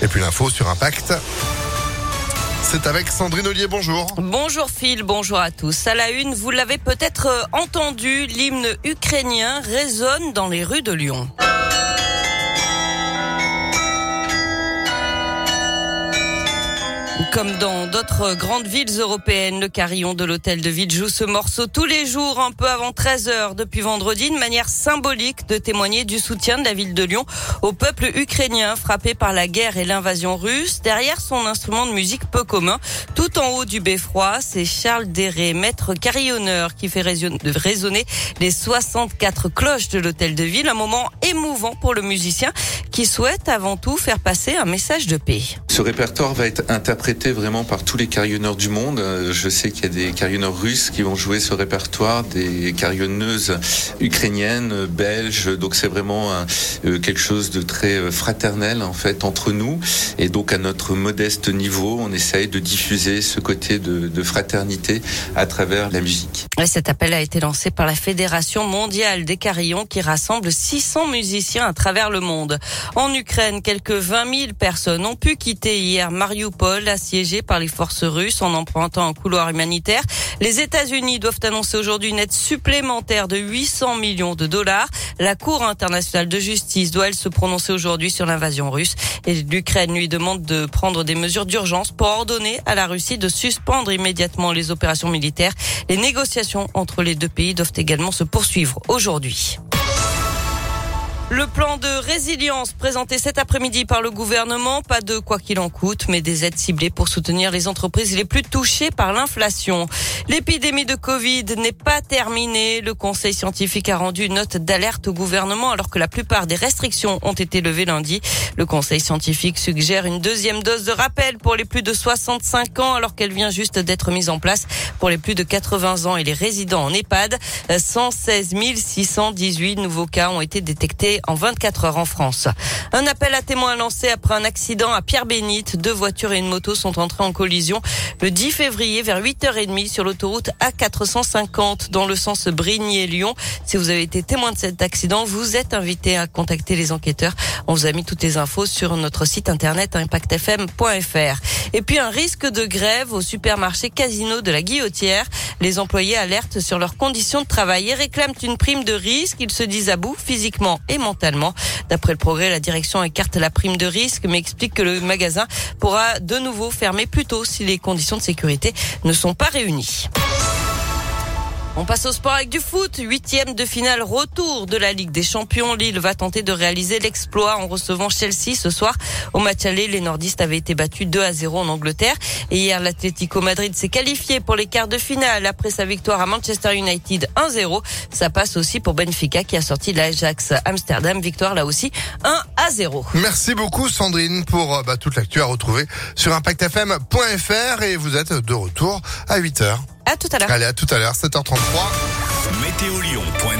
Et puis l'info sur Impact. C'est avec Sandrine Ollier, bonjour. Bonjour Phil, bonjour à tous. À la une, vous l'avez peut-être euh, entendu, l'hymne ukrainien résonne dans les rues de Lyon. Comme dans d'autres grandes villes européennes, le carillon de l'hôtel de ville joue ce morceau tous les jours, un peu avant 13 heures depuis vendredi, de manière symbolique de témoigner du soutien de la ville de Lyon au peuple ukrainien frappé par la guerre et l'invasion russe. Derrière son instrument de musique peu commun, tout en haut du beffroi, c'est Charles Déré, maître carillonneur, qui fait résonner les 64 cloches de l'hôtel de ville. Un moment émouvant pour le musicien qui souhaite avant tout faire passer un message de paix. Ce répertoire va être interprété vraiment par tous les carillonneurs du monde. Euh, je sais qu'il y a des carillonneurs russes qui vont jouer ce répertoire, des carillonneuses ukrainiennes, belges. Donc c'est vraiment euh, quelque chose de très euh, fraternel en fait entre nous. Et donc à notre modeste niveau, on essaye de diffuser ce côté de, de fraternité à travers la musique. Et cet appel a été lancé par la Fédération mondiale des carillons qui rassemble 600 musiciens à travers le monde. En Ukraine, quelques 20 000 personnes ont pu quitter hier Mariupol, assiégé par les forces russes en empruntant un couloir humanitaire. Les États-Unis doivent annoncer aujourd'hui une aide supplémentaire de 800 millions de dollars. La Cour internationale de justice doit elle se prononcer aujourd'hui sur l'invasion russe et l'Ukraine lui demande de prendre des mesures d'urgence pour ordonner à la Russie de suspendre immédiatement les opérations militaires. Les négociations entre les deux pays doivent également se poursuivre aujourd'hui. Le plan de résilience présenté cet après-midi par le gouvernement, pas de quoi qu'il en coûte, mais des aides ciblées pour soutenir les entreprises les plus touchées par l'inflation. L'épidémie de Covid n'est pas terminée. Le conseil scientifique a rendu une note d'alerte au gouvernement alors que la plupart des restrictions ont été levées lundi. Le conseil scientifique suggère une deuxième dose de rappel pour les plus de 65 ans alors qu'elle vient juste d'être mise en place pour les plus de 80 ans et les résidents en EHPAD. 116 618 nouveaux cas ont été détectés en 24 heures en France. Un appel à témoins lancé après un accident à Pierre-Bénite. Deux voitures et une moto sont entrées en collision le 10 février vers 8h30 sur l'autoroute A450 dans le sens Brigny-Lyon. Si vous avez été témoin de cet accident, vous êtes invité à contacter les enquêteurs. On vous a mis toutes les infos sur notre site internet impactfm.fr. Et puis un risque de grève au supermarché Casino de la Guillotière. Les employés alertent sur leurs conditions de travail et réclament une prime de risque. Ils se disent à bout physiquement et mentalement. D'après le progrès, la direction écarte la prime de risque, mais explique que le magasin pourra de nouveau fermer plus tôt si les conditions de sécurité ne sont pas réunies. On passe au sport avec du foot. Huitième de finale retour de la Ligue des Champions. Lille va tenter de réaliser l'exploit en recevant Chelsea ce soir. Au match aller, les nordistes avaient été battus 2 à 0 en Angleterre. Et hier, l'Atlético Madrid s'est qualifié pour les quarts de finale après sa victoire à Manchester United 1-0. Ça passe aussi pour Benfica qui a sorti l'Ajax Amsterdam. Victoire là aussi 1 à 0. Merci beaucoup Sandrine pour euh, bah, toute l'actu à retrouver sur impactfm.fr et vous êtes de retour à 8h. À tout à l'heure. Allez, à tout à l'heure, 7h33. Météolion.fr